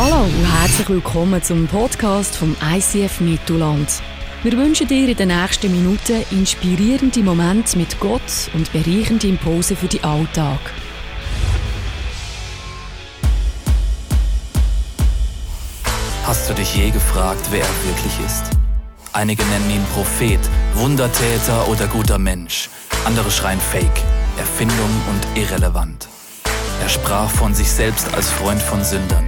Hallo und herzlich willkommen zum Podcast vom ICF Mittelland. Wir wünschen dir in den nächsten Minuten inspirierende Momente mit Gott und bereichende Impulse für den Alltag. Hast du dich je gefragt, wer er wirklich ist? Einige nennen ihn Prophet, Wundertäter oder guter Mensch. Andere schreien Fake, Erfindung und irrelevant. Er sprach von sich selbst als Freund von Sündern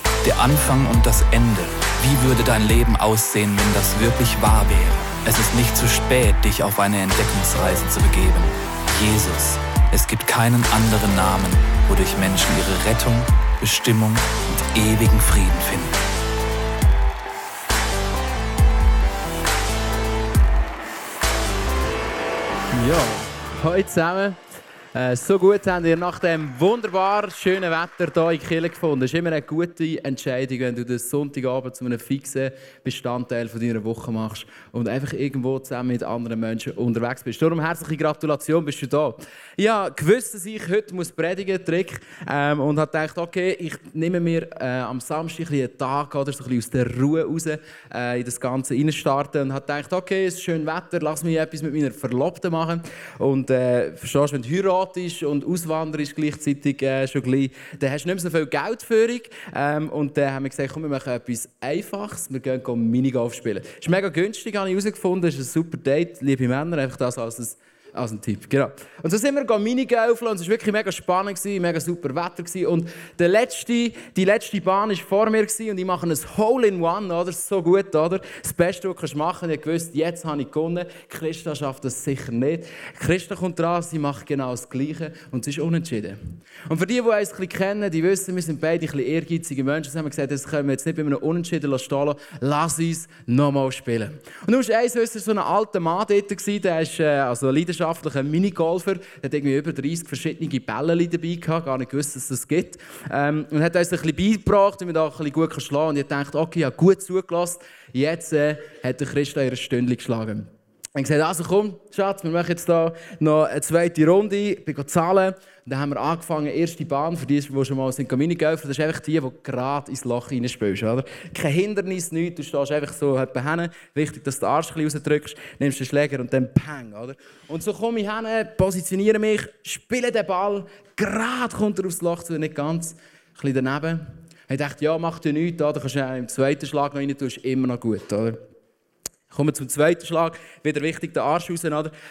der Anfang und das Ende. Wie würde dein Leben aussehen, wenn das wirklich wahr wäre? Es ist nicht zu spät, dich auf eine Entdeckungsreise zu begeben. Jesus. Es gibt keinen anderen Namen, wodurch Menschen ihre Rettung, Bestimmung und ewigen Frieden finden. Ja, heute zusammen. Äh, so gut haben wir nach dem wunderbar schönen Wetter hier in Kiel gefunden. Es ist immer eine gute Entscheidung, wenn du den Sonntagabend zu einem fixen Bestandteil von deiner Woche machst und einfach irgendwo zusammen mit anderen Menschen unterwegs bist. Darum herzliche Gratulation, bist du da. Ja, gewusst, dass ich heute muss predigen Trick, ähm, und habe gedacht, okay, ich nehme mir äh, am Samstag ein einen Tag oder so ein aus der Ruhe raus äh, in das Ganze reinstarten und habe gedacht, okay, es ist schön Wetter, lass mich etwas mit meiner Verlobten machen. Und äh, verstehst wenn du heiratest, ist und auswanderst gleichzeitig äh, schon gleich, dann hast du nicht mehr so viel Geldführung. Ähm, und dann haben wir gesagt, komm, wir machen etwas Einfaches. Wir gehen, gehen Minigolf spielen. Ist mega günstig, habe ich herausgefunden. Ist ein super Date, liebe Männer. Einfach das als ein als ein Tipp, genau. Und so sind wir Minigolfen und es war wirklich mega spannend, gewesen, mega super Wetter. Gewesen. Und der letzte, die letzte Bahn war vor mir gewesen, und ich mache ein Hole-in-One, oder? So gut, oder? Das Beste, was du machen kannst. Ich wusste, jetzt habe ich gewonnen. Christa schafft das sicher nicht. Christa kommt dran, sie macht genau das Gleiche und es ist unentschieden. Und für die, die uns ein bisschen kennen, die wissen, wir sind beide ein bisschen ehrgeizige Menschen. Sie haben gesagt, das können wir jetzt nicht bei einem Unentschieden stehen lassen. Lass uns nochmal spielen. Und nun war eins, so ein alter Mann dort, der ist äh, also Leidenschaft leidenschaftlicher Minigolfer. Er hat irgendwie über 30 verschiedene Bälle dabei gehabt, gar nicht gewusst, dass es das gibt. Ähm, und hat uns ein bisschen beigebracht, wie man da ein bisschen gut schlagen kann. Und ich dachte, okay, ich habe gut zugelassen. Jetzt äh, hat der Christa ihre Stündchen geschlagen. Ich gesagt, also komm, Schatz, wir machen jetzt hier noch eine zweite Runde. Ich bin zahlen. Dann haben wir angefangen, erste Bahn, für die, die schon mal sind Minigolfer, das ist einfach die, die gerade ins Loch reinspielst. Oder? Kein Hindernis, nichts, du stehst einfach so hin. Wichtig, dass du den Arsch ein rausdrückst, nimmst den Schläger und dann pang. Oder? Und so komme ich hin, positioniere mich, spiele den Ball, gerade kommt er aufs Loch zu, nicht ganz, ein bisschen daneben. Ich dachte, ja, mach dir nichts, da kannst du im zweiten Schlag noch rein, ist immer noch gut. Oder? Kommen wir zum zweiten Schlag. Wieder wichtig, den Arsch raus?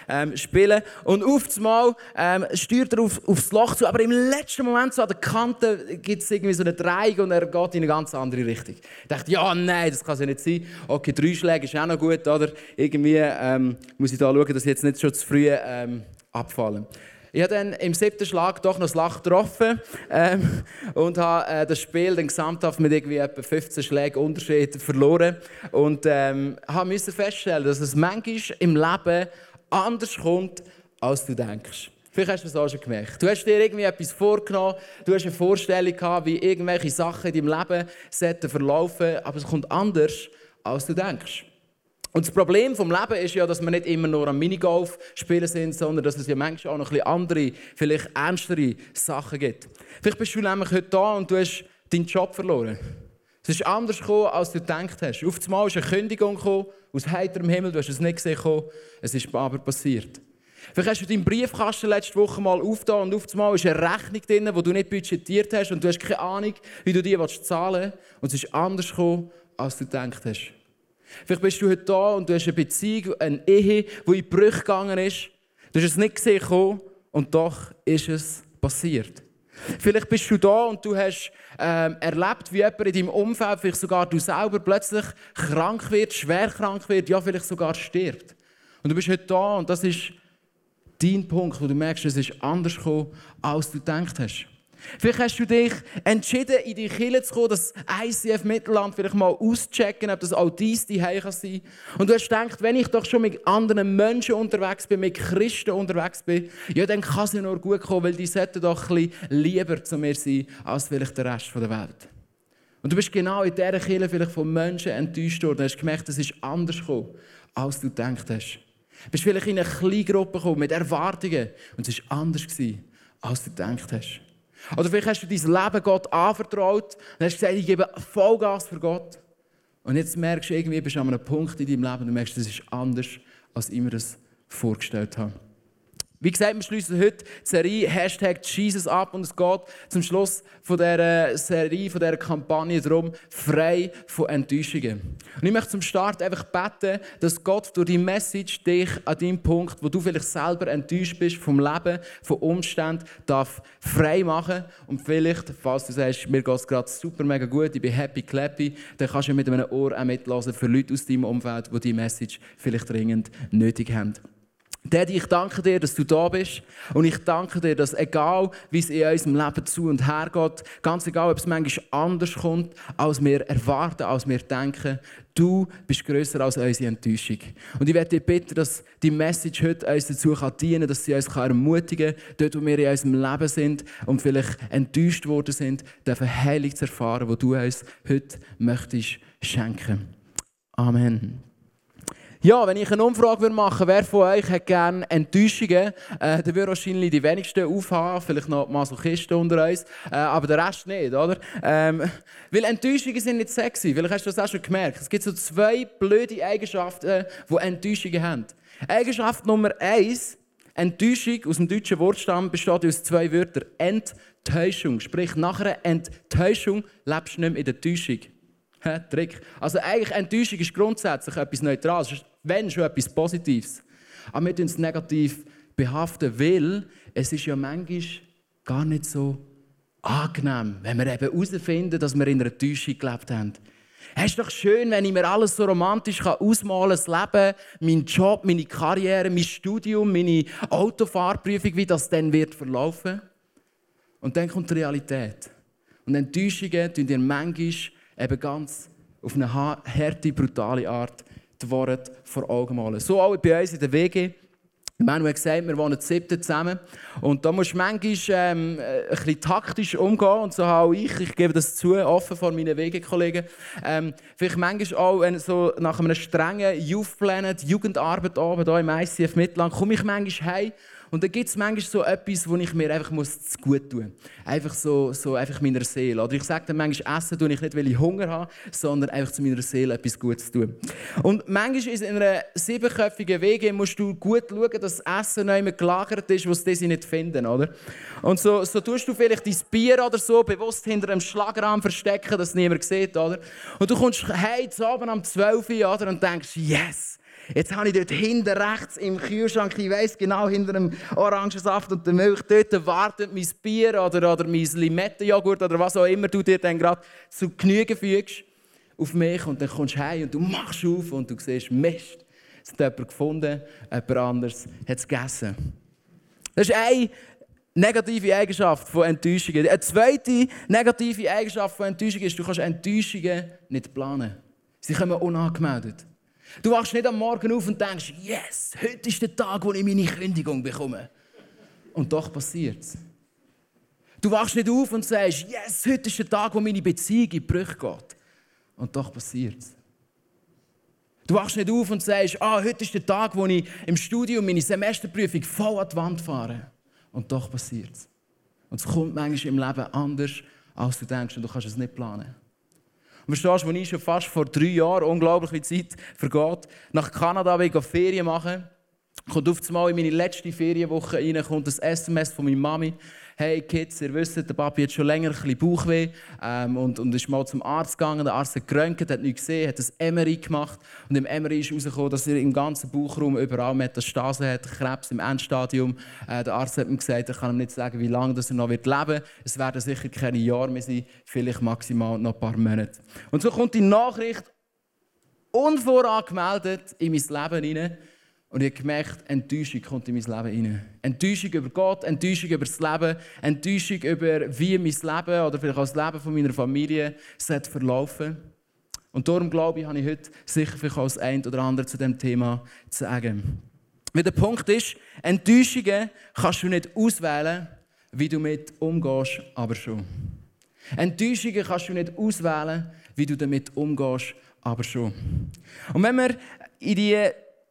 Ähm, spielen. Und auf einmal ähm, steuert er auf, aufs Loch zu, aber im letzten Moment, so an der Kante, gibt es irgendwie so eine Dreieck und er geht in eine ganz andere Richtung. Ich dachte, ja, nein, das kann ja nicht sein. Okay, drei Schläge ist auch noch gut, oder? Irgendwie ähm, muss ich da schauen, dass ich jetzt nicht schon zu früh ähm, abfallen. Ich habe dann im siebten Schlag doch noch das Lach getroffen ähm, und habe äh, das Spiel dann gesamthaft mit irgendwie etwa 15 Schlägen Unterschied verloren und ähm, habe feststellen, dass es manchmal im Leben anders kommt, als du denkst. Vielleicht hast du das auch schon gemerkt. Du hast dir irgendwie etwas vorgenommen, du hast eine Vorstellung gehabt, wie irgendwelche Sachen in deinem Leben verlaufen aber es kommt anders, als du denkst. Und das Problem vom Leben ist ja, dass wir nicht immer nur am Minigolf spielen sind, sondern dass es ja manchmal auch noch ein bisschen andere, vielleicht ernstere Sachen gibt. Vielleicht bist du nämlich heute da und du hast deinen Job verloren. Es ist anders gekommen, als du gedacht hast. Auf einmal ist eine Kündigung gekommen, aus heiterem Himmel, du hast es nicht gesehen, es ist aber passiert. Vielleicht hast du deinen Briefkasten letzte Woche mal aufgetan und auf einmal ist eine Rechnung drin, die du nicht budgetiert hast und du hast keine Ahnung, wie du die zahlen willst. Und es ist anders gekommen, als du gedacht hast. Vielleicht bist du heute da und du hast eine Beziehung, eine Ehe, die in Brüche gegangen ist. Du hast es nicht gesehen und doch ist es passiert. Vielleicht bist du da und du hast ähm, erlebt, wie jemand in deinem Umfeld, vielleicht sogar du selber, plötzlich krank wird, schwer krank wird, ja, vielleicht sogar stirbt. Und du bist heute da und das ist dein Punkt, wo du merkst, es ist anders gekommen, als du gedacht hast. Vielleicht hast du dich entschieden, in die Kirche zu kommen, das ICF Mittelland vielleicht mal auszuchecken, ob das auch Zuhause kann sein Und du hast gedacht, wenn ich doch schon mit anderen Menschen unterwegs bin, mit Christen unterwegs bin, ja, dann kann es ja nur gut kommen, weil die sollten doch ein bisschen lieber zu mir sein, als vielleicht der Rest der Welt. Und du bist genau in dieser Kirche vielleicht von Menschen enttäuscht worden. Du hast gemerkt, es ist anders gekommen, als du gedacht hast. Du bist vielleicht in eine kleine Gruppe gekommen mit Erwartungen und es war anders, als du gedacht hast. Oder vielleicht hast du dein Leben Gott anvertraut und hast gesagt, ich gebe Vollgas für Gott. Und jetzt merkst du irgendwie, bist du an einem Punkt in deinem Leben und du merkst, das ist anders, als ich mir das vorgestellt habe. Wie gesagt, wir schließen heute die Serie Hashtag Jesus ab und es geht zum Schluss von dieser Serie, von dieser Kampagne darum, frei von Enttäuschungen. Und ich möchte zum Start einfach beten, dass Gott durch die Message dich an dem Punkt, wo du vielleicht selber enttäuscht bist vom Leben, von Umständen, darf frei machen und vielleicht, falls du sagst, mir geht es gerade super mega gut, ich bin happy clappy, dann kannst du mit einem Ohr auch mitlassen für Leute aus deinem Umfeld, die diese Message vielleicht dringend nötig haben. Daddy, ich danke dir, dass du da bist. Und ich danke dir, dass egal, wie es in unserem Leben zu und her geht, ganz egal, ob es manchmal anders kommt, als wir erwarten, als wir denken, du bist grösser als unsere Enttäuschung. Und ich werde dir bitten, dass die Message heute uns dazu dienen kann, dass sie uns ermutigen kann, dort, wo wir in unserem Leben sind und vielleicht enttäuscht worden sind, dürfen Heilung zu erfahren, wo du uns heute möchtest schenken. Amen. Ja, wenn ich eine Umfrage machen würde, wer von euch hat gerne Enttäuschungen, äh, dann würde wahrscheinlich die wenigsten aufhaben, vielleicht noch Masochisten unter uns, äh, aber der Rest nicht, oder? Ähm, weil Enttäuschungen sind nicht sexy, vielleicht hast du das auch schon gemerkt. Es gibt so zwei blöde Eigenschaften, die Enttäuschungen haben. Eigenschaft Nummer eins, Enttäuschung aus dem deutschen Wortstamm besteht aus zwei Wörtern. Enttäuschung, sprich nach einer Enttäuschung lebst du nicht mehr in der Täuschung. Trick. Also eigentlich Enttäuschung ist grundsätzlich etwas Neutrales wenn schon etwas Positives. Aber wir tun es negativ behaften, weil es ist ja manchmal gar nicht so angenehm, wenn wir eben herausfinden, dass wir in einer Täuschung gelebt haben. Es ist doch schön, wenn ich mir alles so romantisch ausmalen kann, das Leben, mein Job, meine Karriere, mein Studium, meine Autofahrprüfung, wie das dann wird verlaufen. Und dann kommt die Realität. Und Enttäuschungen tun dir manchmal eben ganz auf eine harte, brutale Art die Worte vor Augen malen. So auch bei uns in der WG. Manuel hat gesagt, wir wohnen siebten zusammen. Und da musst du manchmal ähm, ein bisschen taktisch umgehen. Und so auch ich, ich gebe das zu, offen vor meinen Wegekollegen. Ähm, vielleicht manchmal auch wenn so nach einem strengen Youth Planet, Jugendarbeit oben hier im ICF Mittelland, komme ich manchmal heim und dann gibt es manchmal so etwas, wo ich mir einfach muss zu gut tun muss. Einfach so, so einfach meiner Seele. Oder ich sage dann manchmal, essen tue ich nicht, weil ich Hunger habe, sondern einfach zu meiner Seele etwas Gutes tun. Und manchmal ist in einer siebenköpfigen Wege musst du gut schauen, dass das Essen noch immer gelagert ist, wo sie nicht finden, oder? Und so, so tust du vielleicht dein Bier oder so bewusst hinter einem Schlagrahmen verstecken, dass niemand sieht, oder? Und du kommst zu Abend um 12 Uhr, oder? Und denkst, yes! Jetzt habe ich dort hinten rechts im Kühlschrank, ich weiss genau, hinter dem Orangensaft und der Milch, dort wartet mein Bier oder, oder mein Limettenjoghurt oder was auch immer du dir dann gerade zu Genüge fügst auf mich und dann kommst du heim und du machst auf und du siehst, Mist, es hat jemand gefunden, jemand anderes hat es gegessen. Das ist eine negative Eigenschaft von Enttäuschungen. Eine zweite negative Eigenschaft von Enttäuschungen ist, du kannst Enttäuschungen nicht planen. Sie kommen unangemeldet. Du wachst nicht am Morgen auf und denkst, yes, heute ist der Tag, wo ich meine Kündigung bekomme. Und doch passiert es. Du wachst nicht auf und sagst, yes, heute ist der Tag, wo meine Beziehung in Brüche geht. Und doch passiert es. Du wachst nicht auf und sagst, ah, heute ist der Tag, wo ich im Studium meine Semesterprüfung voll an die Wand fahre. Und doch passiert es. Und es kommt manchmal im Leben anders, als du denkst und du kannst es nicht planen. Verstehst du, als ich schon fast vor drei Jahren, unglaublich wie Zeit vergeht, nach Kanada will Ferien machen, kommt auf einmal in meine letzte Ferienwoche rein, kommt ein SMS von meiner Mami. Hey Kids, ihr wisst, der Papi hat schon länger ein bisschen Bauchweh ähm, und, und ist mal zum Arzt gegangen. Der Arzt hat geröntgt, hat nichts gesehen, hat ein MRI gemacht und im MRI ist herausgekommen, dass er im ganzen Bauchraum überall Metastase hat, Krebs im Endstadium. Äh, der Arzt hat ihm gesagt, er kann ihm nicht sagen, wie lange er noch leben wird. Es werden sicher keine Jahre mehr sein, vielleicht maximal noch ein paar Monate. Und so kommt die Nachricht unvorangemeldet in mein Leben hinein Und ich habe gemerkt, Enttäuschung kommt in mein Leben rein. Enttäuschung über Gott, Enttäuschung über das Leben, Enttäuschung über wie mein Leben oder vielleicht auch das Leben von meiner Familie sollte verlaufen. Und darum glaube ich, habe ich heute sicher vielleicht auch das ein oder andere zu dem Thema zu sagen. Weil der Punkt ist, Enttäuschungen kannst du nicht auswählen, wie du damit umgehst, aber schon. Enttäuschungen kannst du nicht auswählen, wie du damit umgehst, aber schon. Und wenn wir in die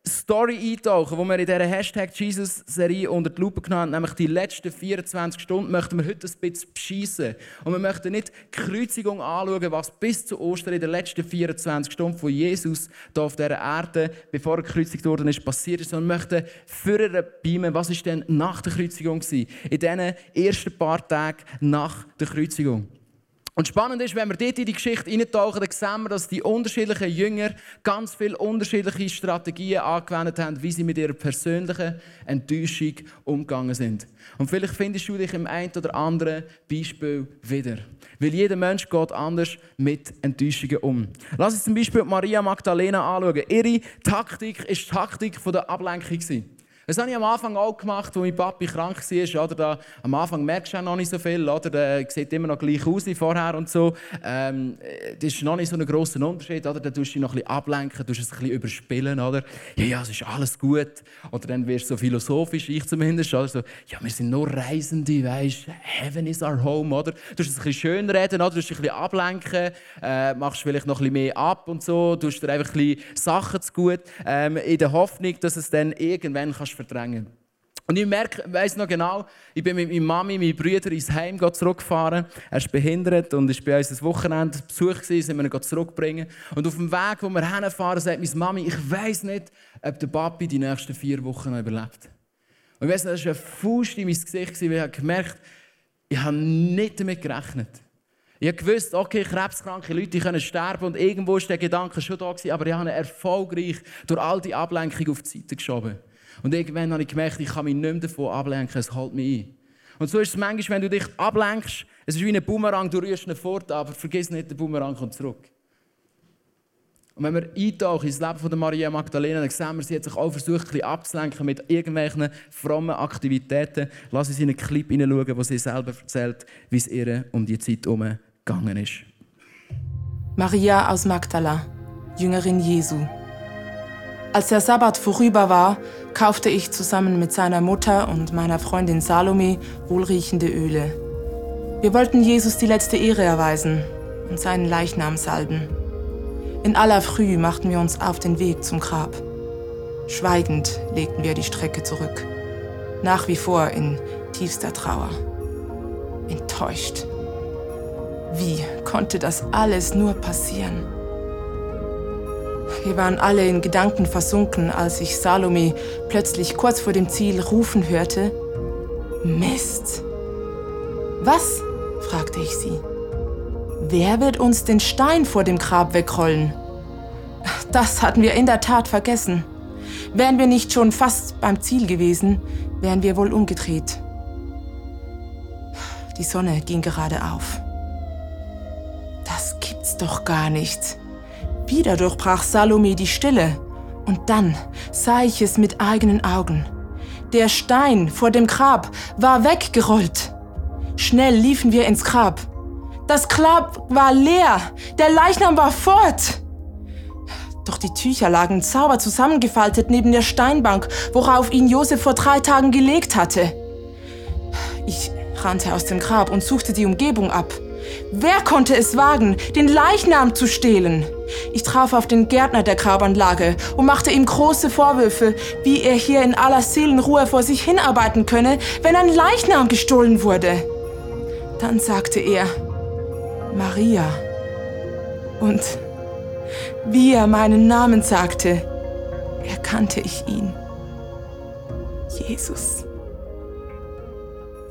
Story eintauchen, die wir in dieser Hashtag Jesus-Serie unter die Lupe genannt nämlich die letzten 24 Stunden, möchten wir heute ein bisschen beschissen. Und wir möchten nicht die Kreuzigung anschauen, was bis zu Ostern in den letzten 24 Stunden von Jesus hier auf dieser Erde, bevor er gekreuzigt worden ist, passiert ist, sondern wir möchten früher beamen, was ist denn nach der Kreuzigung gewesen? In diesen ersten paar Tagen nach der Kreuzigung. Und spannend ist, wenn wir dort in die Geschichte eintauchen, dann sehen wir, dass die unterschiedlichen Jünger ganz viele unterschiedliche Strategien angewendet haben, wie sie mit ihrer persönlichen Enttäuschung umgegangen sind. Und vielleicht findest du dich im einen oder anderen Beispiel wieder. Weil jeder Mensch geht anders mit Enttäuschungen um. Lass uns zum Beispiel Maria Magdalena anschauen. Ihre Taktik war die Taktik der Ablenkung. Das habe ich am Anfang auch gemacht, als mein Papi krank war. Oder da, am Anfang merkst du auch noch nicht so viel. Oder? Der sieht immer noch gleich aus wie vorher und so. Ähm, das ist noch nicht so ein grosser Unterschied. Oder? Dann tust du dich noch ein bisschen ablenken, tust es ein bisschen überspielen. Oder? Ja, ja, es ist alles gut. Oder dann wirst du so philosophisch, ich zumindest. Oder? So, ja, wir sind nur Reisende, weißt Heaven is our home. Oder? Du es ein bisschen schön reden, oder? du dich ein bisschen ablenken, äh, machst vielleicht noch ein bisschen mehr ab und so. Du dir einfach ein bisschen Sachen zu gut, ähm, in der Hoffnung, dass es dann irgendwann kannst verdrängen. Und ich merke, weiss noch genau, ich bin mit meiner Mami, meinen Brüdern ins Heim zurückgefahren. Er ist behindert und ist bei uns ein Wochenende Besuch gewesen, sind wir ihn zurückbringen. Und auf dem Weg, wo wir hinfahren, sagt meine Mami, ich weiss nicht, ob der Papi die nächsten vier Wochen noch überlebt. Und ich weiss nicht, das war ein Faust in mein Gesicht, weil ich habe gemerkt, ich habe nicht damit gerechnet. Ich habe gewusst, okay, krebskranke Leute können sterben und irgendwo war der Gedanke schon da gewesen, aber ich habe ihn erfolgreich durch all die Ablenkung auf die Seite geschoben. Und irgendwann habe ich gemerkt, ich kann mich nicht mehr davon ablenken, es hält mich ein. Und so ist es manchmal, wenn du dich ablenkst, es ist wie ein Boomerang, du rührst ihn fort, aber vergiss nicht, der Boomerang kommt zurück. Und wenn wir eintauchen ins Leben von Maria Magdalena, dann sehen wir, sie hat sich auch versucht, ein abzulenken mit irgendwelchen frommen Aktivitäten. Lass uns in einen Clip hineinschauen, wo sie selber erzählt, wie es ihr um die Zeit herum gegangen ist. Maria aus Magdala, Jüngerin Jesu. Als der Sabbat vorüber war, kaufte ich zusammen mit seiner Mutter und meiner Freundin Salome wohlriechende Öle. Wir wollten Jesus die letzte Ehre erweisen und seinen Leichnam salben. In aller Früh machten wir uns auf den Weg zum Grab. Schweigend legten wir die Strecke zurück, nach wie vor in tiefster Trauer. Enttäuscht. Wie konnte das alles nur passieren? Wir waren alle in Gedanken versunken, als ich Salome plötzlich kurz vor dem Ziel rufen hörte. Mist. Was? fragte ich sie. Wer wird uns den Stein vor dem Grab wegrollen? Das hatten wir in der Tat vergessen. Wären wir nicht schon fast beim Ziel gewesen, wären wir wohl umgedreht. Die Sonne ging gerade auf. Das gibt's doch gar nicht. Wieder durchbrach Salome die Stille. Und dann sah ich es mit eigenen Augen. Der Stein vor dem Grab war weggerollt. Schnell liefen wir ins Grab. Das Grab war leer. Der Leichnam war fort. Doch die Tücher lagen sauber zusammengefaltet neben der Steinbank, worauf ihn Josef vor drei Tagen gelegt hatte. Ich rannte aus dem Grab und suchte die Umgebung ab. Wer konnte es wagen, den Leichnam zu stehlen? Ich traf auf den Gärtner der Grabanlage und machte ihm große Vorwürfe, wie er hier in aller Seelenruhe vor sich hinarbeiten könne, wenn ein Leichnam gestohlen wurde. Dann sagte er, Maria. Und wie er meinen Namen sagte, erkannte ich ihn. Jesus.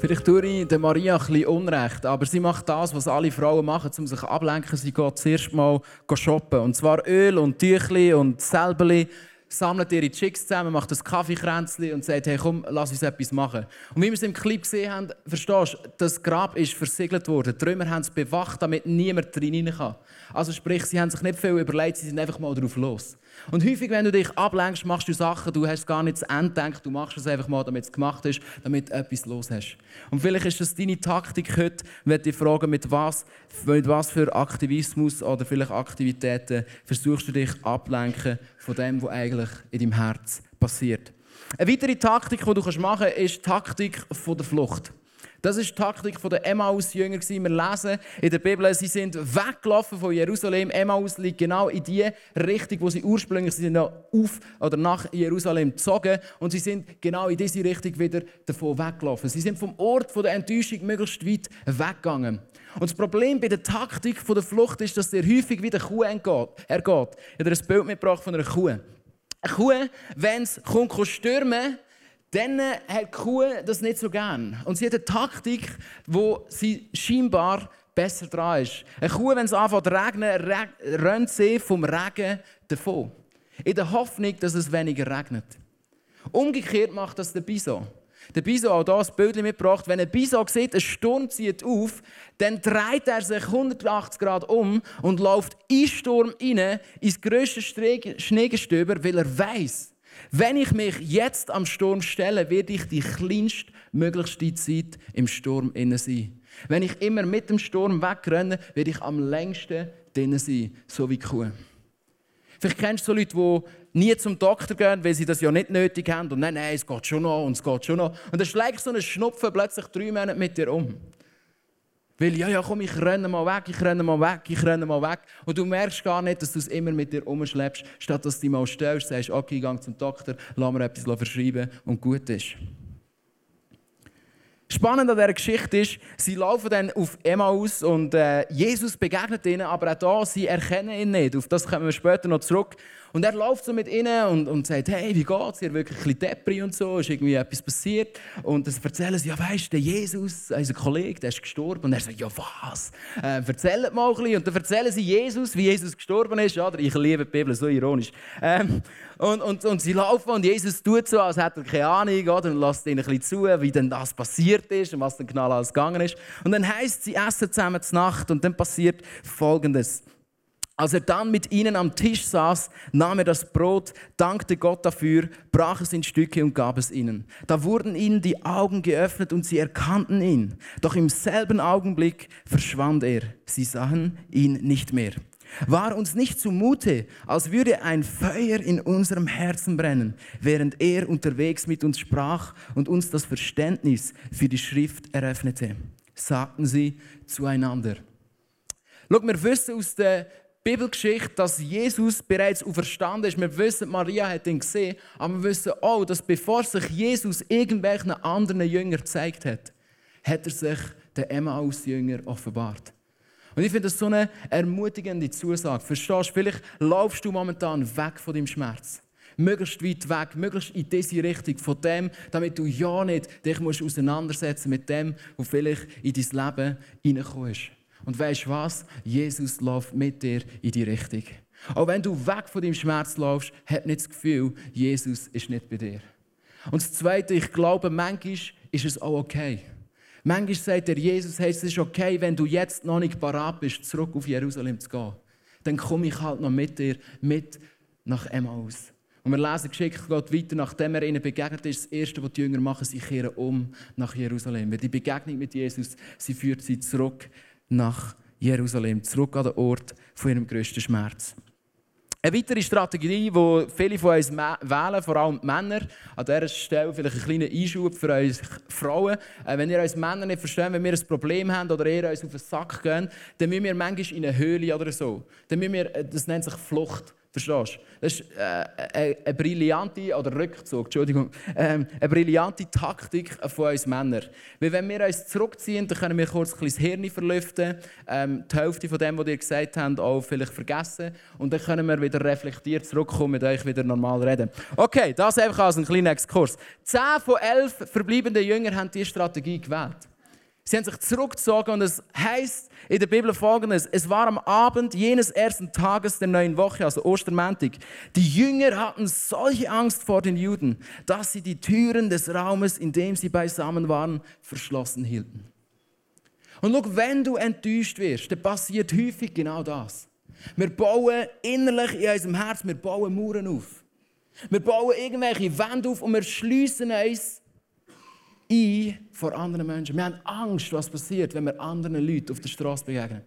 Vielleicht tue ich der Maria ein Unrecht, aber sie macht das, was alle Frauen machen, um sich ablenken. Sie geht zuerst mal shoppen. Und zwar Öl und Tüchli und Selberli. sammelt ihre Chicks zusammen, macht ein Kaffeekränzchen und sagt, hey komm, lass uns etwas machen. Und wie wir es im Clip gesehen haben, verstehst du, das Grab ist versiegelt worden. Die Trümmer haben es bewacht, damit niemand drin kann. Also sprich, sie haben sich nicht viel überlegt, sie sind einfach mal drauf los. Und häufig, wenn du dich ablenkst, machst du Sachen, du hast gar nicht zu Ende gedacht, du machst es einfach mal, damit es gemacht ist, damit du etwas los hast. Und vielleicht ist das deine Taktik heute, wenn dich fragen, mit was, mit was für Aktivismus oder vielleicht Aktivitäten versuchst du dich ablenken von dem, was eigentlich in deinem Herz passiert. Eine weitere Taktik, die du machen kannst, ist die Taktik der Flucht. Das ist die Taktik der Emmaus-Jünger. Wir lesen in der Bibel, sie sind weggelaufen von Jerusalem. Emmaus liegt genau in die Richtung, wo sie ursprünglich sind, auf oder nach Jerusalem gezogen. Und sie sind genau in diese Richtung wieder davon weggelaufen. Sie sind vom Ort der Enttäuschung möglichst weit weggegangen. Und das Problem bei der Taktik der Flucht ist, dass der häufig wieder Kuh ergeht. Ich habe ein Bild mitgebracht von einer Kuh. Eine Kuh, wenn es stürmen dann hat die Kuh das nicht so gern. Und sie hat eine Taktik, wo sie scheinbar besser dran ist. Eine Kuh, wenn es anfängt zu regnen, rennt sie vom Regen davon. In der Hoffnung, dass es weniger regnet. Umgekehrt macht das der Bison. Der Bison hat hier ein Bild mitgebracht. Wenn ein Bison sieht, ein Sturm zieht auf, dann dreht er sich 180 Grad um und läuft in Sturm rein, ins grösste Schneegestöber, weil er weiß, wenn ich mich jetzt am Sturm stelle, werde ich die kleinstmöglichste Zeit im Sturm innen sein. Wenn ich immer mit dem Sturm wegrenne, werde ich am längsten drinnen sein, so wie die Kuh. Vielleicht kennst du so Leute, die nie zum Doktor gehen, weil sie das ja nicht nötig haben. Und nein, nein, es geht schon noch und es geht schon noch. Und dann schlägt so ein Schnupfen plötzlich drei Monate mit dir um. Weil, ja, ja, komm, ich renne mal weg, ich renne mal weg, ich renne mal weg. Und du merkst gar nicht, dass du es immer mit dir umschleppst, statt dass du dich mal stellst, sagst, okay, ich gehe zum Doktor, lass mir etwas verschreiben und gut ist. Spannend an dieser Geschichte ist, sie laufen dann auf Emmaus und äh, Jesus begegnet ihnen, aber auch da, sie erkennen ihn nicht. Auf das kommen wir später noch zurück. Und er läuft so mit ihnen und, und sagt, hey, wie geht's? Ihr wirklich ein bisschen Depri und so, ist irgendwie etwas passiert. Und dann erzählen sie, ja weißt du, Jesus, unser Kollege, der ist gestorben. Und er sagt, ja was? Äh, erzählt mal ein bisschen. Und dann erzählen sie Jesus, wie Jesus gestorben ist. Oder? Ich liebe die Bibel, so ironisch. Ähm, und, und, und sie laufen und Jesus tut so, als hätte er keine Ahnung, oder? Und lässt ihnen ein bisschen zu, wie denn das passiert ist und was dann genau alles gegangen ist. Und dann heißt sie essen zusammen zur Nacht und dann passiert Folgendes. Als er dann mit ihnen am Tisch saß, nahm er das Brot, dankte Gott dafür, brach es in Stücke und gab es ihnen. Da wurden ihnen die Augen geöffnet und sie erkannten ihn. Doch im selben Augenblick verschwand er. Sie sahen ihn nicht mehr. War uns nicht zumute, als würde ein Feuer in unserem Herzen brennen, während er unterwegs mit uns sprach und uns das Verständnis für die Schrift eröffnete, sagten sie zueinander. Schau, wir wissen aus der Bibelgeschichte, dass Jesus bereits auferstanden ist. Wir wissen, Maria hat ihn gesehen, aber wir wissen auch, dass bevor sich Jesus irgendwelchen anderen Jüngern gezeigt hat, hat er sich den Emmaus-Jünger offenbart. Und ich finde das so eine ermutigende Zusage. Verstehst du, vielleicht laufst du momentan weg von deinem Schmerz. Möglichst weit weg, möglichst in diese Richtung von dem, damit du ja nicht dich musst auseinandersetzen mit dem, was vielleicht in dein Leben reingekommen ist. Und weißt du was? Jesus läuft mit dir in die Richtung. Auch wenn du weg von deinem Schmerz laufst, hab nicht das Gefühl, Jesus ist nicht bei dir. Und das Zweite, ich glaube, manchmal ist es auch okay. Manchmal sagt der Jesus, hey, es ist okay, wenn du jetzt noch nicht parat bist, zurück auf Jerusalem zu gehen. Dann komme ich halt noch mit dir, mit nach Emmaus. Und wir lesen geschickt Gott weiter, nachdem er ihnen begegnet ist. Das Erste, was die Jünger machen, sie kehren um nach Jerusalem. Weil die Begegnung mit Jesus, sie führt sie zurück nach Jerusalem, zurück an den Ort von ihrem grössten Schmerz. Eine weitere Strategie, die viele von uns wählen, vor allem die Männer, an dieser Stelle vielleicht ein kleiner Einschub für uns Frauen. Äh, wenn ihr uns Männer nicht versteht, wenn wir ein Problem haben oder ihr uns auf den Sack gehen, dann müssen wir manchmal in eine Höhle oder so. Dann müssen wir, äh, das nennt sich Flucht. Verstehst du? Das ist äh, eine, brillante, oder Rückzug, Entschuldigung, ähm, eine brillante Taktik von uns Männern. Weil wenn wir uns zurückziehen, dann können wir kurz ein das Hirn verlüften, ähm, die Hälfte von dem, was ihr gesagt habt, auch vielleicht vergessen und dann können wir wieder reflektiert zurückkommen mit euch wieder normal reden. Okay, das einfach als ein kleiner Exkurs. Zehn von elf verbleibenden Jüngern haben diese Strategie gewählt. Sie haben sich zurückgezogen und es heißt in der Bibel folgendes: Es war am Abend jenes ersten Tages der neuen Woche, also Ostermäntig. Die Jünger hatten solche Angst vor den Juden, dass sie die Türen des Raumes, in dem sie beisammen waren, verschlossen hielten. Und schau, wenn du enttäuscht wirst, dann passiert häufig genau das. Wir bauen innerlich in unserem Herz, wir bauen Mauern auf. Wir bauen irgendwelche Wände auf und wir schließen uns ein vor anderen Menschen. Wir haben Angst, was passiert, wenn wir anderen Leuten auf der Straße begegnen.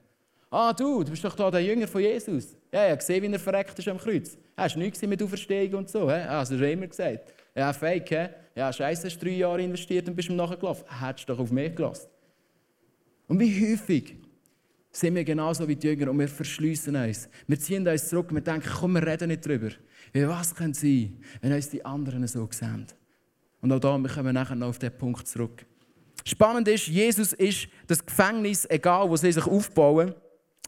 Ah, du, du bist doch da der Jünger von Jesus. Ja, ja, gesehen, wie er verreckt ist am Kreuz. Hast du nichts mit Auferstehung und so? He? Ah, das hast immer gesagt. Ja, fake, he? Ja, scheiße, hast drei Jahre investiert und bist ihm nachgelaufen. Hättest du doch auf mich gelassen. Und wie häufig sind wir genauso wie die Jünger und wir verschließen uns. Wir ziehen uns zurück wir denken, komm, wir reden nicht drüber. Wie was könnte sein, wenn uns die anderen so sehen? Und auch da, wir kommen nachher noch auf diesen Punkt zurück. Spannend ist, Jesus ist das Gefängnis, egal wo sie sich aufbauen,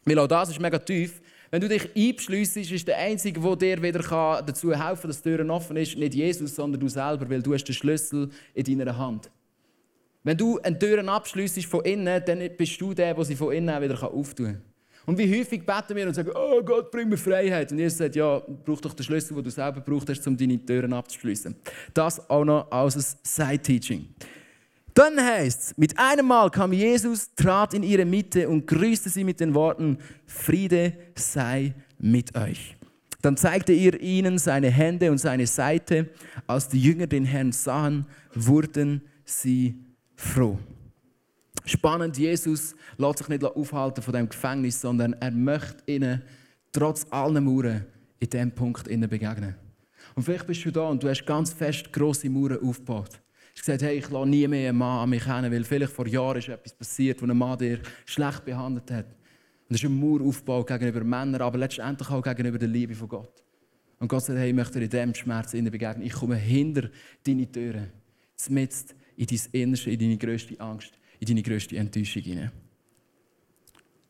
weil auch das ist mega tief. Wenn du dich einschliessest, ist der Einzige, der dir wieder dazu helfen kann, dass die Tür offen ist, nicht Jesus, sondern du selber, weil du hast den Schlüssel in deiner Hand. Wenn du eine Tür abschliessest von innen, dann bist du der, der sie von innen wieder auftun kann. Und wie häufig beten wir und sagen, oh Gott, bring mir Freiheit. Und Jesus sagt, ja, brauch doch den Schlüssel, den du selber brauchst, hast, um deine Türen abzuschließen. Das auch noch als ein Side-Teaching. Dann heißt es, mit einem Mal kam Jesus, trat in ihre Mitte und grüßte sie mit den Worten, Friede sei mit euch. Dann zeigte er ihnen seine Hände und seine Seite. Als die Jünger den Herrn sahen, wurden sie froh. Spannend, Jesus lässt sich nicht aufhalten von dem Gefängnis, sondern er möchte ihnen trotz allen Mauern in diesem Punkt begegnen. Und vielleicht bist du da und du hast ganz fest grosse Mauern aufgebaut. Du hast gesagt, hey, ich lasse nie mehr einen Mann an mich kennen, weil vielleicht vor Jahren ist etwas passiert, wo ein Mann dir schlecht behandelt hat. Und das ist ein Mauer aufgebaut gegenüber Männern, aber letztendlich auch gegenüber der Liebe von Gott. Und Gott sagt, hey, ich möchte dir in diesem Schmerz begegnen. Ich komme hinter deine Türen, mitten in dein Innerste, in deine grösste Angst in deine grösste Enttäuschung hinein.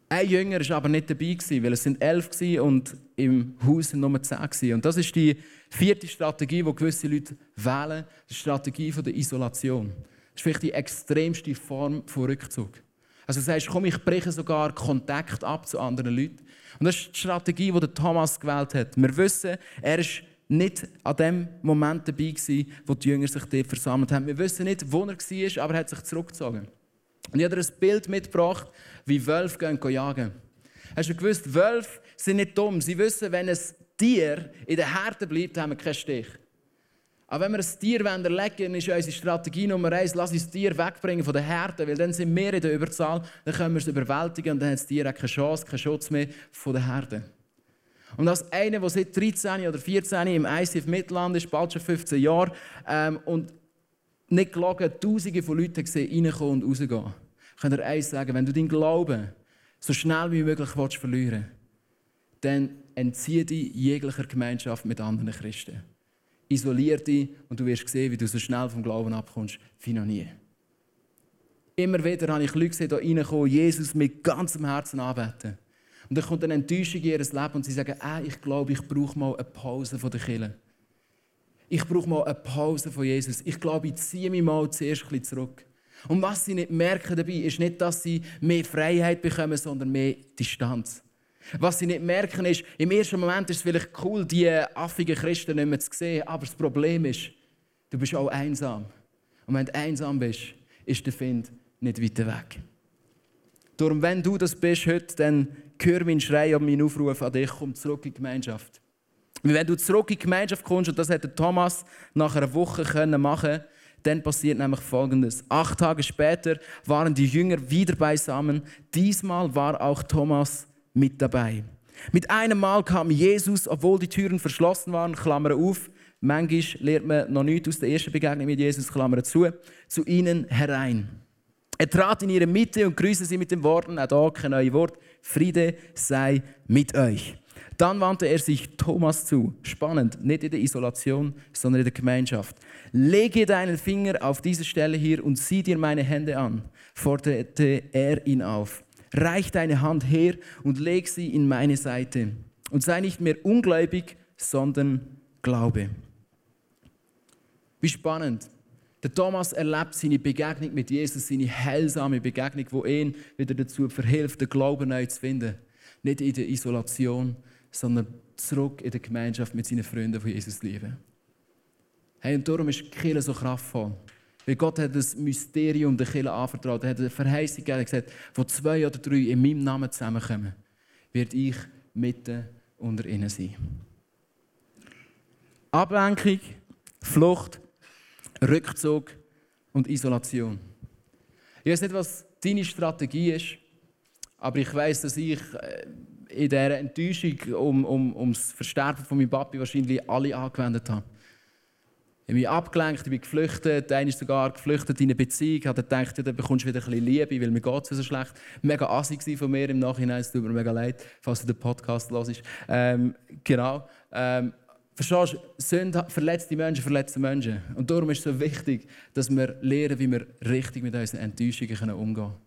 Ein Jünger war aber nicht dabei, weil es sind elf und im Haus sind nur zehn. Und das ist die vierte Strategie, die gewisse Leute wählen. Die Strategie der Isolation. Das ist vielleicht die extremste Form von Rückzug. Also du sagst, komm, ich breche sogar Kontakt ab zu anderen Leuten. Und das ist die Strategie, die Thomas gewählt hat. Wir wissen, er war nicht an dem Moment dabei wo die Jünger sich dort versammelt haben. Wir wissen nicht, wo er war, aber er hat sich zurückgezogen. Und ich habe dir ein Bild mitgebracht, wie Wölfe gehen, jagen. Hast du gewusst, Wölfe sind nicht dumm. Sie wissen, wenn ein Tier in der Härte bleibt, haben wir keinen Stich. Aber wenn wir ein Tier erlegen ist unsere Strategie Nummer eins, lass uns das Tier wegbringen von der Härte, weil dann sind wir in der Überzahl, dann können wir es überwältigen und dann hat das Tier auch keine Chance, keinen Schutz mehr von der Härte. Und als einer, der seit 13 oder 14 im ICF Mittelland ist, bald schon 15 Jahre, ähm, und nicht gelogen, Tausende von Leuten gesehen, reinkommen und rausgehen. Ich kann dir eins sagen, wenn du deinen Glauben so schnell wie möglich willst, verlieren dann entziehe dich jeglicher Gemeinschaft mit anderen Christen. Isolier dich und du wirst sehen, wie du so schnell vom Glauben abkommst, wie noch nie. Immer wieder habe ich Leute gesehen, die reinkommen, Jesus mit ganzem Herzen anbeten. Und dann kommt eine Enttäuschung in ihr Leben und sie sagen, ah, ich glaube, ich brauche mal eine Pause von der Kirche ich brauche mal eine Pause von Jesus. Ich glaube, ich ziehe mich mal zuerst ein bisschen zurück. Und was sie nicht merken dabei, ist nicht, dass sie mehr Freiheit bekommen, sondern mehr Distanz. Was sie nicht merken ist, im ersten Moment ist es vielleicht cool, die affigen Christen nicht mehr zu sehen, aber das Problem ist, du bist auch einsam. Und wenn du einsam bist, ist der Find nicht weiter weg. Darum, wenn du das bist heute, dann hör meinen Schrei und meinen Aufruf an dich, komm zurück in die Gemeinschaft. Wenn du zurück in die Gemeinschaft kommst, und das hätte Thomas nach einer Woche können machen dann passiert nämlich Folgendes. Acht Tage später waren die Jünger wieder beisammen. Diesmal war auch Thomas mit dabei. Mit einem Mal kam Jesus, obwohl die Türen verschlossen waren, Klammer auf, manchmal lernt man noch nichts aus der ersten Begegnung mit Jesus, Klammer zu, zu ihnen herein. Er trat in ihre Mitte und grüßte sie mit den Worten, auch da kein neues Wort, Friede sei mit euch. Dann wandte er sich Thomas zu. Spannend, nicht in der Isolation, sondern in der Gemeinschaft. Lege deinen Finger auf diese Stelle hier und sieh dir meine Hände an, forderte er ihn auf. Reich deine Hand her und leg sie in meine Seite. Und sei nicht mehr ungläubig, sondern glaube. Wie spannend. Der Thomas erlebt seine Begegnung mit Jesus, seine heilsame Begegnung, wo ihn wieder dazu verhilft, den Glauben neu zu finden. Nicht in der Isolation, sondern zurück in der Gemeinschaft mit seinen Freunden, die Jesus lieben. Hey, und darum ist die Kirche so kraftvoll. Weil Gott hat das Mysterium der Kirche anvertraut. Er hat eine Verheißung gegeben, gesagt, wo zwei oder drei in meinem Namen zusammenkommen, wird ich mitten unter ihnen sein. Ablenkung, Flucht, Rückzug und Isolation. Ich weiß nicht, was deine Strategie ist, aber ich weiß, dass ich äh, in dieser Enttäuschung um, um, um das Versterben von meinem Papi wahrscheinlich alle angewendet habe. Ich habe mich abgelenkt, ich bin geflüchtet, einer ist sogar geflüchtet in eine Beziehung, hat gedacht, ja, dann bekommst du wieder ein bisschen Liebe, weil mir geht es so schlecht. Mega assig von mir im Nachhinein, es tut mir mega leid, falls du den Podcast hörst. Ähm, genau. Ähm, Verstehst du, Sünde verletzt die Menschen, verletzt die Menschen. Und darum ist es so wichtig, dass wir lernen, wie wir richtig mit unseren Enttäuschungen umgehen können.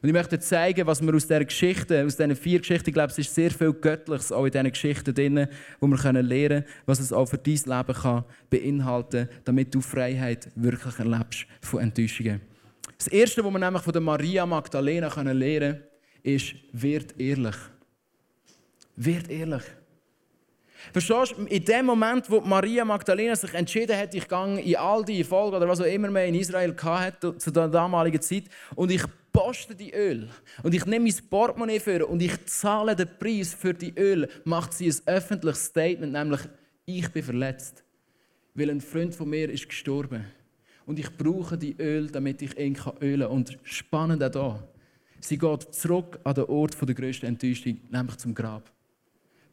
Und ich möchte zeigen, was wir aus dieser Geschichte, aus diesen vier Geschichten, ich glaube, es ist sehr viel Göttliches auch in diesen Geschichten drin, wo wir lernen können, was es auch für dein Leben kann beinhalten kann, damit du Freiheit wirklich erlebst von Enttäuschungen. Das Erste, was wir nämlich von Maria Magdalena lernen können, ist, wird ehrlich. Wird ehrlich. Verstehst du, in dem Moment, wo Maria Magdalena sich entschieden hat, ich gehe in all die Folgen oder was auch immer man in Israel hatte zu der damaligen Zeit und ich poste die Öl und ich nehme mein Portemonnaie für und ich zahle den Preis für die Öl, macht sie ein öffentliches Statement, nämlich ich bin verletzt, weil ein Freund von mir ist gestorben und ich brauche die Öl, damit ich ihn ölen kann. Und spannend auch hier, sie geht zurück an den Ort der grössten Enttäuschung, nämlich zum Grab.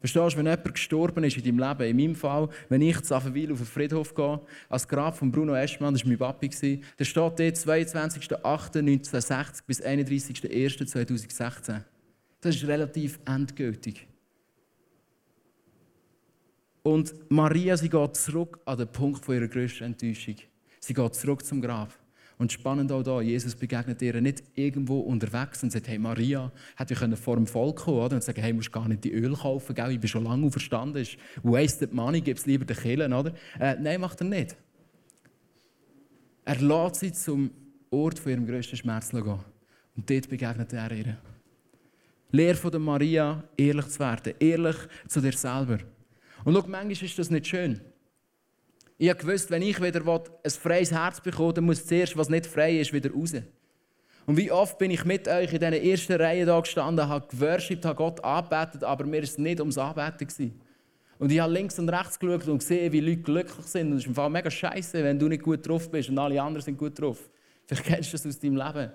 Verstehst du, wenn jemand gestorben ist in deinem Leben, in meinem Fall, wenn ich zu Affenwil auf den Friedhof gehe, als Grab von Bruno Eschmann, das war mein Papi, da steht dort 22.08.1960 bis 31.01.2016. Das ist relativ endgültig. Und Maria, sie geht zurück an den Punkt ihrer grössten Enttäuschung. Sie geht zurück zum Grab. Und spannend auch da, Jesus begegnet ihr nicht irgendwo unterwegs und sagt, hey Maria, hätte ich vor dem Volk kommen oder? und sagen, hey, musst gar nicht die Öl kaufen, gell? ich bin schon lange verstanden, ist wasted money, gib es lieber den Killen, oder? Äh, nein, macht er nicht. Er lädt sie zum Ort von ihrem grössten Schmerz gehen. Und dort begegnet er ihr. Lehr von der Maria, ehrlich zu werden, ehrlich zu dir selber. Und schau, manchmal ist das nicht schön. Ich habe gewusst, wenn ich wieder ein freies Herz bekomme, dann muss zuerst, was nicht frei ist, wieder raus. Und wie oft bin ich mit euch in dieser ersten Reihe da gestanden, habe geworshipped, habe Gott angebetet, aber mir war es nicht ums Anbeten. Gewesen. Und ich habe links und rechts geschaut und gesehen, wie Leute glücklich sind. Und es ist im Fall mega scheiße, wenn du nicht gut drauf bist und alle anderen sind gut drauf. Vielleicht kennst du das aus deinem Leben.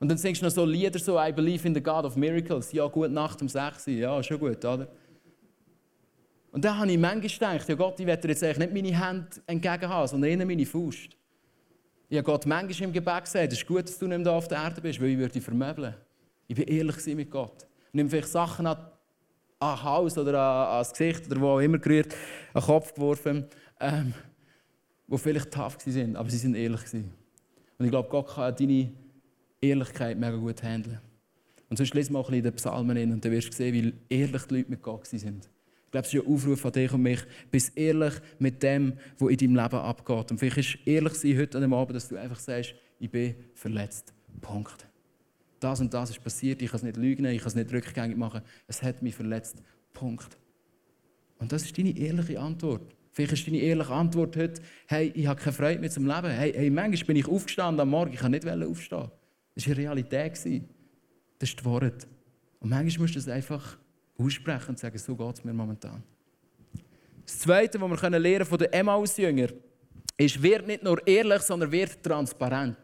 Und dann singst du noch so Lieder, so I believe in the God of Miracles. Ja, gute Nacht um 6 Uhr. Ja, schon gut, oder? Und dann habe ich manchmal gedacht, ja Gott, ich werde jetzt eigentlich nicht meine Hände entgegen haben, sondern eher meine Faust. Ich habe Gott manchmal im Gebet gesagt, es ist gut, dass du nicht mehr auf der Erde bist, weil ich würde dich vermöbeln. Ich bin ehrlich mit Gott. Ich nehme vielleicht Sachen an, an Hals oder an, an das Gesicht oder wo auch immer gerührt, an den Kopf geworfen, ähm, die vielleicht tough waren, aber sie sind ehrlich. Und ich glaube, Gott kann deine Ehrlichkeit mega gut handeln. Und sonst wir auch ein bisschen in den Psalmen hin und dann wirst du sehen, wie ehrlich die Leute mit Gott sind. Ich glaube, es ist ein Aufruf an dich und mich. Bist ehrlich mit dem, was in deinem Leben abgeht. Und vielleicht ist ehrlich sein heute an dem Abend, dass du einfach sagst, ich bin verletzt. Punkt. Das und das ist passiert. Ich kann es nicht lügen, ich kann es nicht rückgängig machen. Es hat mich verletzt. Punkt. Und das ist deine ehrliche Antwort. Vielleicht ist deine ehrliche Antwort heute, hey, ich habe keine Freude mehr zum Leben. Hey, hey manchmal bin ich aufgestanden am Morgen, ich kann nicht aufstehen. Das war eine Realität. Das ist die Wahrheit. Und manchmal musst du es einfach aussprechen und sagen, so geht es mir momentan. Das Zweite, was wir lernen von den Emmaus-Jüngern, ist, wird nicht nur ehrlich, sondern wird transparent.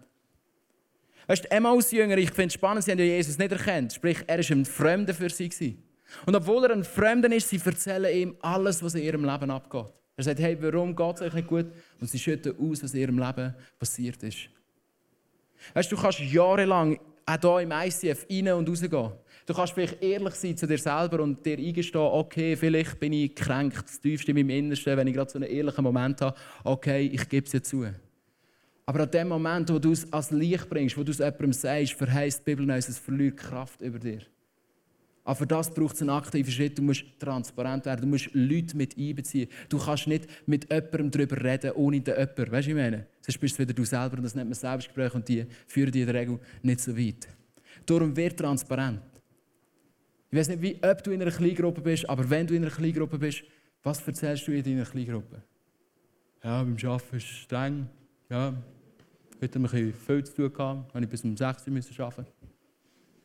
Weißt du, Emmaus-Jünger, ich finde es spannend, sie haben Jesus nicht erkannt. Sprich, er war ein Fremder für sie. Und obwohl er ein Fremder ist, sie erzählen ihm alles, was in ihrem Leben abgeht. Er sagt, hey, warum geht es euch nicht gut? Und sie schütten aus, was in ihrem Leben passiert ist. Weißt du, du kannst jahrelang auch hier im ICF rein und rausgehen. Du kannst vielleicht ehrlich sein zu dir selber und dir eingestehen, okay, vielleicht bin ich gekränkt, das tiefste in meinem Innersten, wenn ich gerade so einen ehrlichen Moment habe, okay, ich gebe es dir zu. Aber an dem Moment, wo du es als Licht bringst, wo du es jemandem sagst, verheißt die Bibel uns, es verliert Kraft über dir. Aber für das braucht es einen aktiven Schritt. Du musst transparent werden. Du musst Leute mit einbeziehen. Du kannst nicht mit jemandem darüber reden, ohne den jemanden. Weißt du, ich meine? Sonst bist du wieder du selber und das nennt man Selbstgespräch und die führen dich in der Regel nicht so weit. Darum wird transparent. Ich weiß nicht, wie, ob du in einer Kleingruppe bist, aber wenn du in einer Kleingruppe bist, was erzählst du in deiner Kleingruppe? Ja, beim Arbeiten ist es streng. Ja, heute hatte ich viel zu tun. Gehabt. Habe ich bis um 6 Uhr arbeiten.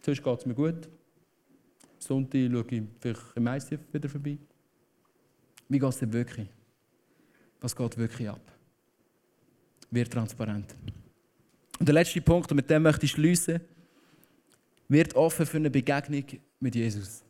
Sonst geht es mir gut. Sonntag schaue ich vielleicht im ICF wieder vorbei. Wie geht es denn wirklich? Was geht wirklich ab? Wird transparent. Und der letzte Punkt, und mit dem möchte ich schließen, wird offen für eine Begegnung mit Jesus.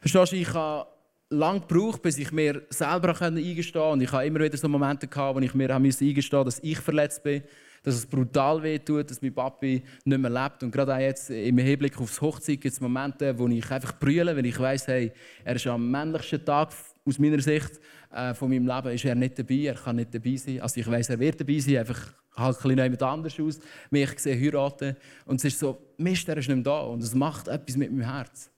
Verstehst du, ich habe lange gebraucht, bis ich mir selber eingestehen konnte. Und ich habe immer wieder so Momente gehabt, wo ich mir eingestehen musste, dass ich verletzt bin dass es brutal wehtut, dass mein Papi nicht mehr lebt. Und gerade auch jetzt im Hinblick auf das Hochzeit gibt es Momente, wo ich einfach brülle, wenn ich weiß, hey, er ist am männlichsten Tag aus meiner Sicht äh, von meinem Leben ist er nicht dabei, er kann nicht dabei sein. Also ich weiß, er wird dabei sein, einfach halt ein bisschen jemand anders aus, mich gesehen heiraten. Und es ist so, Mist, er ist nicht mehr da und es macht etwas mit meinem Herz.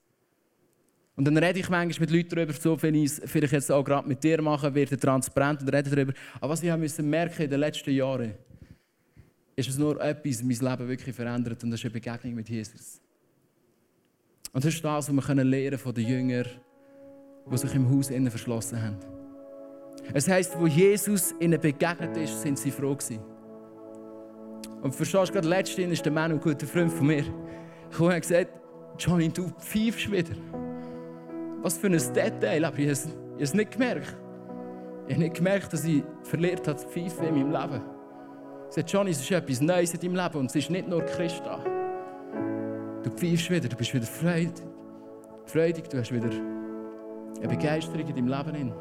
Und dann rede ich manchmal mit Leuten darüber, so wie ich es vielleicht jetzt auch gerade mit dir mache, werde transparent und rede darüber. Aber was ich merken musste in den letzten Jahren, ist es nur etwas, mein Leben wirklich verändert und das ist eine Begegnung mit Jesus. Und das ist das, was wir lernen von den Jüngern, die sich im Haus innen verschlossen haben. Es heisst, wo Jesus ihnen begegnet ist, sind sie froh gewesen. Und verstehst du, gerade letztens ist der Mann, ein guter Freund von mir, gekommen und gesagt, Johnny, du pfeifst wieder. Was für ein Detail, aber ich habe es nicht gemerkt. Ich habe nicht gemerkt, dass ich verliert habe zu pfeifen in meinem Leben sagt, Johnny, es ist etwas Neues in deinem Leben und es ist nicht nur Christa. Du pfeifst wieder, du bist wieder freudig, freudig du hast wieder eine Begeisterung in deinem Leben. Hin.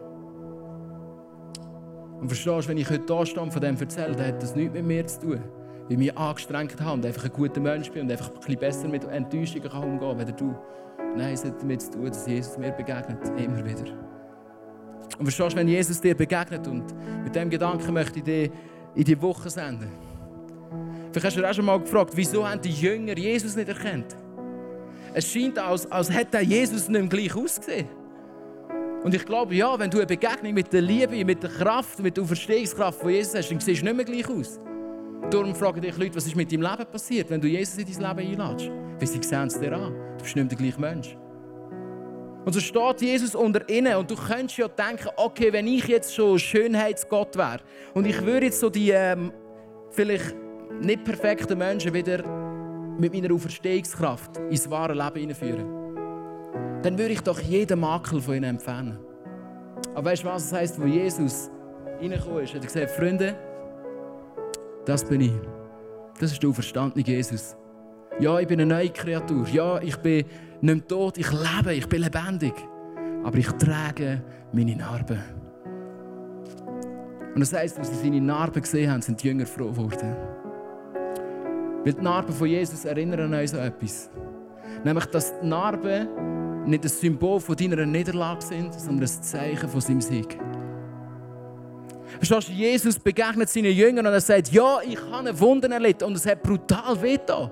Und verstehst, wenn ich heute da stehe und von dem erzähle, dann hat das nichts mit mir zu tun. Weil ich mich angestrengt habe und einfach ein guter Mensch bin und einfach ein bisschen besser mit Enttäuschungen umgehen kann, du. Nein, es hat damit zu tun, dass Jesus mir begegnet, immer wieder. Und verstehst, wenn Jesus dir begegnet und mit dem Gedanken möchte ich dir in die Woche senden. Vielleicht hast du auch schon mal gefragt, wieso haben die Jünger Jesus nicht erkannt? Es scheint, als, als hätte Jesus nicht mehr gleich ausgesehen. Und ich glaube, ja, wenn du eine Begegnung mit der Liebe, mit der Kraft, mit der Auferstehungskraft von Jesus hast, dann siehst du nicht mehr gleich aus. Darum fragen dich Leute, was ist mit deinem Leben passiert, wenn du Jesus in dein Leben einlädst. Weil sie sehen es dir an. Du bist nicht mehr der gleiche Mensch. Und so steht Jesus unter ihnen und du könntest ja denken, okay, wenn ich jetzt schon Schönheitsgott wäre und ich würde jetzt so die ähm, vielleicht nicht perfekten Menschen wieder mit meiner Auferstehungskraft ins wahre Leben hineinführen, dann würde ich doch jeden Makel von ihnen entfernen. Aber weißt du, was das heisst, wo Jesus reingekommen ist? Hat er gesagt, Freunde, das bin ich. Das ist der auferstandene Jesus. Ja, ich bin eine neue Kreatur. Ja, ich bin nicht mehr tot, ich lebe, ich bin lebendig. Aber ich trage meine Narben. Und das heisst, als sie seine Narben gesehen haben, sind die Jünger froh geworden. Weil die Narben von Jesus erinnern uns an etwas. Nämlich, dass die Narben nicht ein Symbol von deiner Niederlage sind, sondern ein Zeichen von seinem Sieg. Verstehst du, Jesus begegnet seinen Jüngern und er sagt, ja, ich habe eine Wunden erlitten und es hat brutal wehgetan.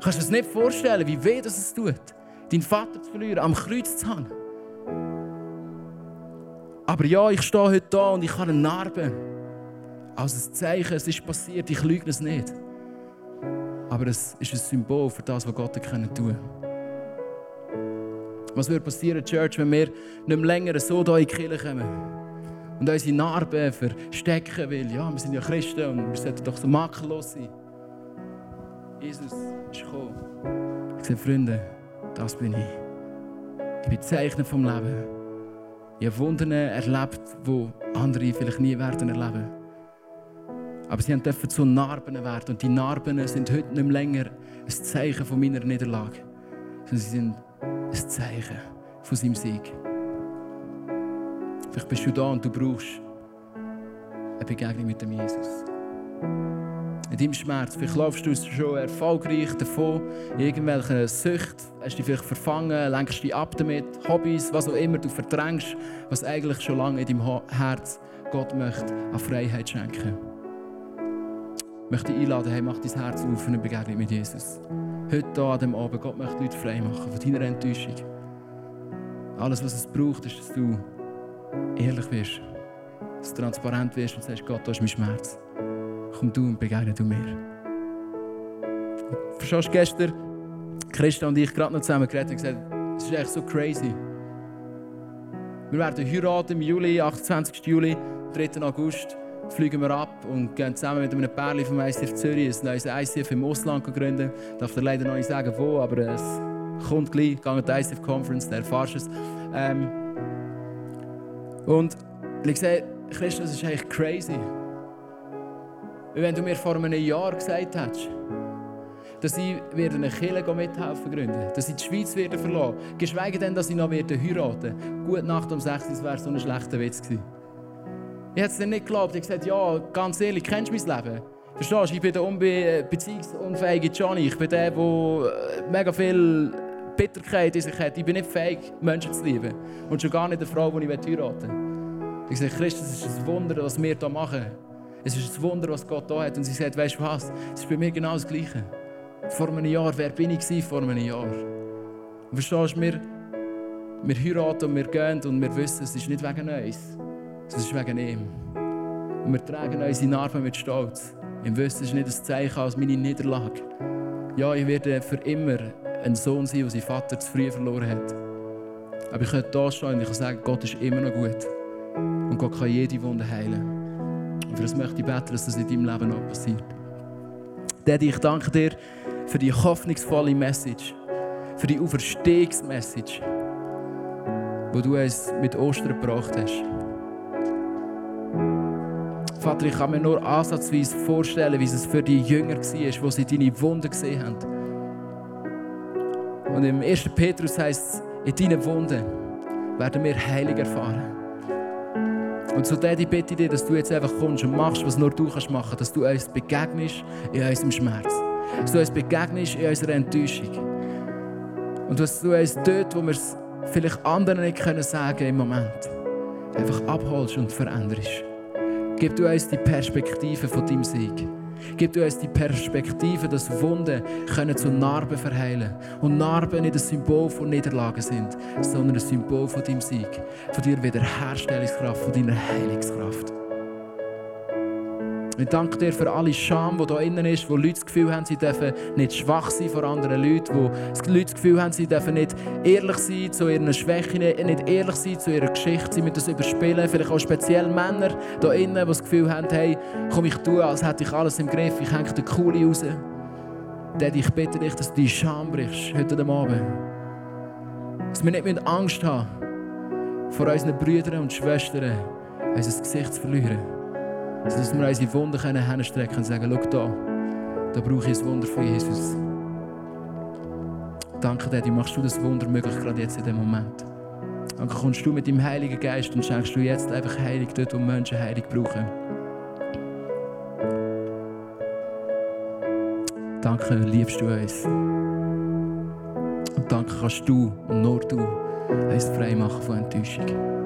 Kannst du dir das nicht vorstellen, wie weh das es tut, deinen Vater zu verlieren, am Kreuz zu haben? Aber ja, ich stehe heute da und ich habe eine Narbe. Als ein Zeichen, es ist passiert, ich lüge es nicht. Aber es ist ein Symbol für das, was Gott tun kann. Was würde passieren, Church, wenn wir nicht mehr länger so hier in die Kirche kommen und unsere Narben verstecken, weil ja, wir sind ja Christen und wir sollten doch so makellos sein. Jesus ist gekommen. Ich sage, Freunde, das bin ich. Ich bin Zeichner vom Leben. Ich habe Wunder erlebt, die andere vielleicht nie werden erleben. Aber sie dürfen zu Narben werden. Und die Narben sind heute nicht mehr länger ein Zeichen von meiner Niederlage, sondern sie sind ein Zeichen von seinem Sieg. Vielleicht bist du da und du brauchst eine Begegnung mit dem Jesus in deinem Schmerz. Vielleicht laufst du schon erfolgreich davon, irgendwelche Sucht, hast dich vielleicht verfangen, lenkst dich ab damit, Hobbys, was auch immer, du verdrängst, was eigentlich schon lange in deinem Herz Gott möchte an Freiheit schenken. Ich möchte dich einladen, hey, mach dein Herz auf für eine Begegnung mit Jesus. Heute hier an dem Abend, Gott möchte Leute frei machen von deiner Enttäuschung. Alles, was es braucht, ist, dass du ehrlich wirst. Dass du transparent wirst und sagst, Gott, das ist mein Schmerz. Komm du und begegne du mir. Verstehst du, gestern, Christa und ich gerade noch zusammen geredet und gesagt, es ist echt so crazy. Wir werden heiraten im Juli, 28. Juli, 3. August fliegen wir ab und gehen zusammen mit einem Pärchen vom ICF Zürich ein neues ICF im Ausland gründen. Ich darf dir leider noch nicht sagen, wo, aber es kommt gleich. Gehen die ICF Conference, dann erfährst du es. Ähm und ich sehe, Christus, ist eigentlich crazy. Wenn du mir vor einem Jahr gesagt hättest, dass ich werde eine Kirche mithelfen gründen, dass ich die Schweiz werde geschweige denn, dass ich noch werde heiraten. Gute Nacht um 6 das wäre so ein schlechter Witz gewesen. Ich hätte es nicht geglaubt. Ich habe gesagt, ja, ganz ehrlich, kennst du mein Leben? Verstehst du, ich bin der unbe beziehungsunfähige Johnny. Ich bin der, der äh, mega viel Bitterkeit in sich hat. Ich bin nicht fähig, Menschen zu lieben. Und schon gar nicht eine Frau, die ich heiraten will. Ich sage, Christus, es ist ein Wunder, was wir hier machen. Es ist ein Wunder, was Gott hier hat. Und sie sagt, weißt du was? Es ist bei mir genau das Gleiche. Vor einem Jahr, wer bin ich vor einem Jahr? Verstehst du, wir, wir heiraten und wir gehen und wir wissen, es ist nicht wegen uns. Es ist wegen ihm. Und wir tragen unsere Narben mit Stolz. Im Wissen ist nicht ein Zeichen als meine Niederlage. Ja, ich werde für immer ein Sohn sein, der seinen Vater zu früh verloren hat. Aber ich könnte hier stehen und ich kann sagen, Gott ist immer noch gut. Und Gott kann jede Wunde heilen. Und für das möchte ich beten, dass das in deinem Leben auch passiert. Daddy, ich danke dir für die hoffnungsvolle Message, für die Auferstehungsmessage, die du uns mit Ostern gebracht hast. Vater, ich kann mir nur ansatzweise vorstellen, wie es für die Jünger war, wo sie deine Wunden gesehen haben. Und im 1. Petrus heißt es, in deinen Wunden werden wir heilig erfahren. Und so Daddy, bitte ich dir, dass du jetzt einfach kommst und machst, was nur du kannst machen, dass du uns begegnest in unserem Schmerz. Dass du uns begegnest in unserer Enttäuschung. Und dass du uns dort, wo wir es vielleicht anderen nicht können sagen im Moment, einfach abholst und veränderst. Gib du uns die Perspektive von deinem Sieg. Gib du uns die Perspektive, dass Wunden können zu Narben verheilen Und Narben nicht ein Symbol von Niederlagen sind, sondern ein Symbol von deinem Sieg, von deiner Wiederherstellungskraft, von deiner Heilungskraft. Ich danke dir für alle Scham, die hier innen ist, wo Leute das Gefühl haben, sie dürfen nicht schwach sein vor anderen Leuten, wo Leute das Gefühl haben, sie dürfen nicht ehrlich sein zu ihren Schwächen, nicht ehrlich sein zu ihrer Geschichte, sie müssen das überspielen. Vielleicht auch speziell Männer hier innen, die das Gefühl haben, hey, komm ich tue, als hätte ich alles im Griff, ich hänge den Kuli raus. Daddy, ich bitte dich, dass du die Scham brichst heute Abend. Dass wir nicht Angst haben, vor unseren Brüdern und Schwestern unser Gesicht zu verlieren dass wir unsere Wunder hinstrecken und sagen, schau da, da brauche ich ein Wunder von Jesus. Danke dir, machst du das Wunder möglich, gerade jetzt in dem Moment. Danke, kommst du mit dem Heiligen Geist und schenkst du jetzt einfach Heilig dort, wo Menschen Heilig brauchen. Danke, liebst du uns. Und danke kannst du und nur du uns frei machen von Enttäuschung.